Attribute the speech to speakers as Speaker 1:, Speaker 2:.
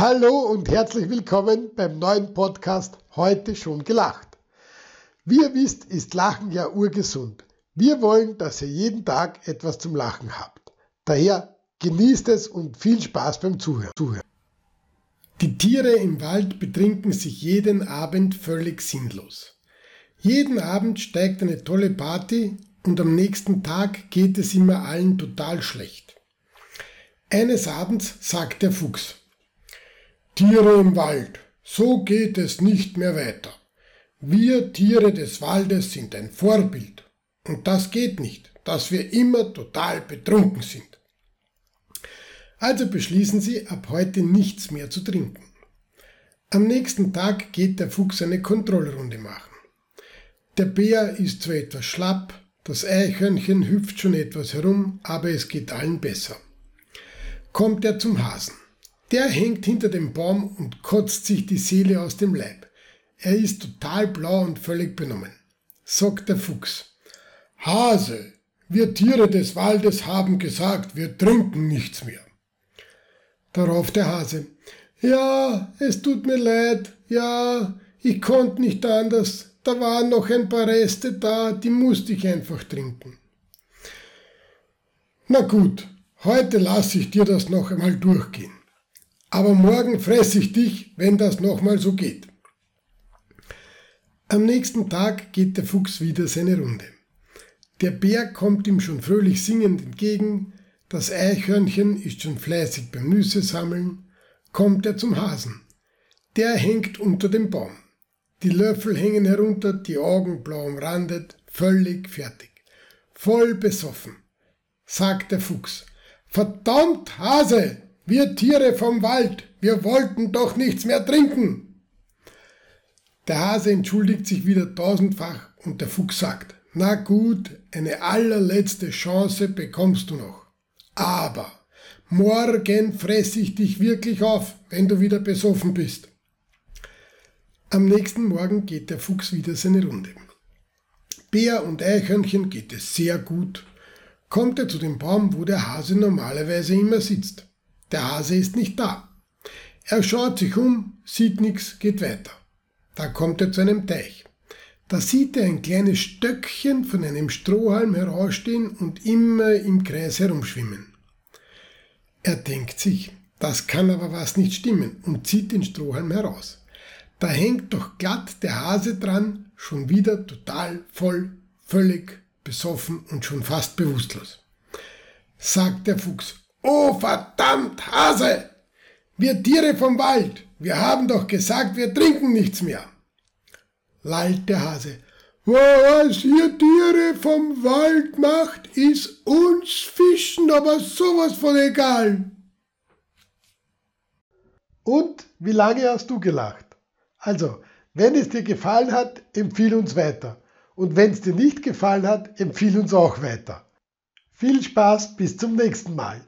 Speaker 1: Hallo und herzlich willkommen beim neuen Podcast Heute schon gelacht. Wie ihr wisst, ist Lachen ja urgesund. Wir wollen, dass ihr jeden Tag etwas zum Lachen habt. Daher genießt es und viel Spaß beim Zuhören. Die Tiere im Wald betrinken sich jeden Abend völlig sinnlos. Jeden Abend steigt eine tolle Party und am nächsten Tag geht es immer allen total schlecht. Eines Abends sagt der Fuchs, Tiere im Wald, so geht es nicht mehr weiter. Wir Tiere des Waldes sind ein Vorbild. Und das geht nicht, dass wir immer total betrunken sind. Also beschließen sie, ab heute nichts mehr zu trinken. Am nächsten Tag geht der Fuchs eine Kontrollrunde machen. Der Bär ist zwar etwas schlapp, das Eichhörnchen hüpft schon etwas herum, aber es geht allen besser. Kommt er zum Hasen. Der hängt hinter dem Baum und kotzt sich die Seele aus dem Leib. Er ist total blau und völlig benommen. Sagt der Fuchs. Hase, wir Tiere des Waldes haben gesagt, wir trinken nichts mehr. Darauf der Hase. Ja, es tut mir leid. Ja, ich konnte nicht anders. Da waren noch ein paar Reste da, die musste ich einfach trinken. Na gut, heute lasse ich dir das noch einmal durchgehen aber morgen fresse ich dich, wenn das nochmal so geht. Am nächsten Tag geht der Fuchs wieder seine Runde. Der Bär kommt ihm schon fröhlich singend entgegen, das Eichhörnchen ist schon fleißig beim Nüsse sammeln, kommt er zum Hasen. Der hängt unter dem Baum. Die Löffel hängen herunter, die Augen blau umrandet, völlig fertig. Voll besoffen. Sagt der Fuchs. Verdammt, Hase, wir Tiere vom Wald, wir wollten doch nichts mehr trinken. Der Hase entschuldigt sich wieder tausendfach und der Fuchs sagt, na gut, eine allerletzte Chance bekommst du noch. Aber morgen fress ich dich wirklich auf, wenn du wieder besoffen bist. Am nächsten Morgen geht der Fuchs wieder seine Runde. Bär und Eichhörnchen geht es sehr gut. Kommt er zu dem Baum, wo der Hase normalerweise immer sitzt. Der Hase ist nicht da. Er schaut sich um, sieht nichts, geht weiter. Da kommt er zu einem Teich. Da sieht er ein kleines Stöckchen von einem Strohhalm herausstehen und immer im Kreis herumschwimmen. Er denkt sich, das kann aber was nicht stimmen und zieht den Strohhalm heraus. Da hängt doch glatt der Hase dran, schon wieder total voll, völlig besoffen und schon fast bewusstlos. Sagt der Fuchs, Oh verdammt, Hase! Wir Tiere vom Wald, wir haben doch gesagt, wir trinken nichts mehr. Lallt der Hase. Was ihr Tiere vom Wald macht, ist uns Fischen aber sowas von egal. Und wie lange hast du gelacht? Also, wenn es dir gefallen hat, empfiehl uns weiter. Und wenn es dir nicht gefallen hat, empfiehl uns auch weiter. Viel Spaß, bis zum nächsten Mal.